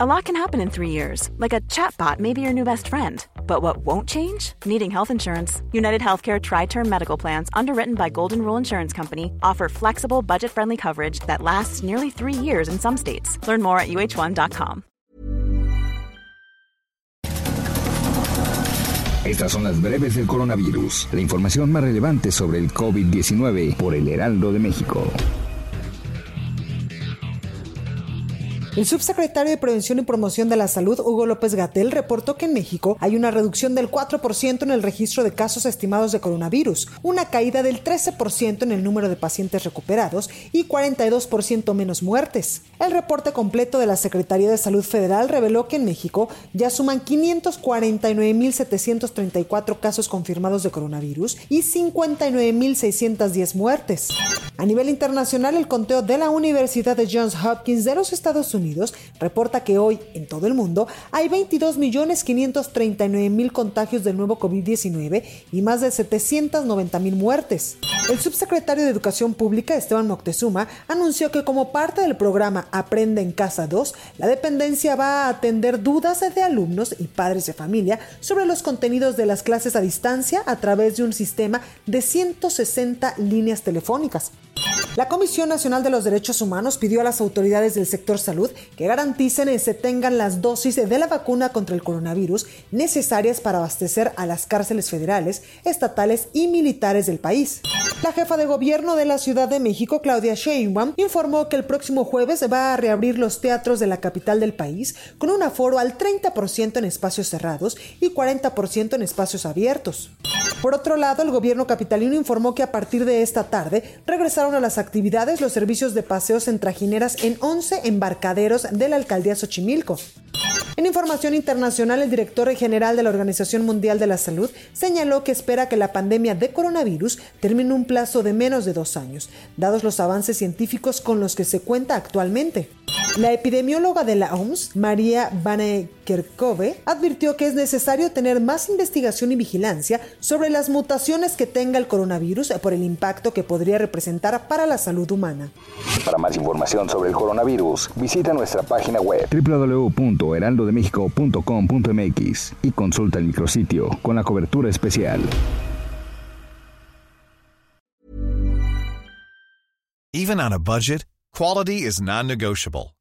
A lot can happen in three years, like a chatbot may be your new best friend. But what won't change? Needing health insurance. United Healthcare Tri Term Medical Plans, underwritten by Golden Rule Insurance Company, offer flexible, budget friendly coverage that lasts nearly three years in some states. Learn more at uh1.com. Estas son las breves del coronavirus, la información más relevante sobre el COVID-19 por el Heraldo de México. El subsecretario de Prevención y Promoción de la Salud, Hugo López Gatel, reportó que en México hay una reducción del 4% en el registro de casos estimados de coronavirus, una caída del 13% en el número de pacientes recuperados y 42% menos muertes. El reporte completo de la Secretaría de Salud Federal reveló que en México ya suman 549.734 casos confirmados de coronavirus y 59.610 muertes. A nivel internacional, el conteo de la Universidad de Johns Hopkins de los Estados Unidos reporta que hoy en todo el mundo hay 22.539.000 contagios del nuevo COVID-19 y más de 790.000 muertes. El subsecretario de Educación Pública, Esteban Moctezuma, anunció que como parte del programa Aprende en Casa 2, la dependencia va a atender dudas de alumnos y padres de familia sobre los contenidos de las clases a distancia a través de un sistema de 160 líneas telefónicas. La Comisión Nacional de los Derechos Humanos pidió a las autoridades del sector salud que garanticen y se tengan las dosis de la vacuna contra el coronavirus necesarias para abastecer a las cárceles federales, estatales y militares del país. La jefa de gobierno de la Ciudad de México, Claudia Sheinbaum, informó que el próximo jueves va a reabrir los teatros de la capital del país con un aforo al 30% en espacios cerrados y 40% en espacios abiertos. Por otro lado, el gobierno capitalino informó que a partir de esta tarde regresaron a las actividades los servicios de paseos en trajineras en 11 embarcaderos de la alcaldía Xochimilco. En información internacional, el director general de la Organización Mundial de la Salud señaló que espera que la pandemia de coronavirus termine en un plazo de menos de dos años, dados los avances científicos con los que se cuenta actualmente. La epidemióloga de la OMS, María Kerkove, advirtió que es necesario tener más investigación y vigilancia sobre las mutaciones que tenga el coronavirus por el impacto que podría representar para la salud humana. Para más información sobre el coronavirus, visita nuestra página web www.heraldodemexico.com.mx y consulta el micrositio con la cobertura especial. Even on a budget, quality is non-negotiable.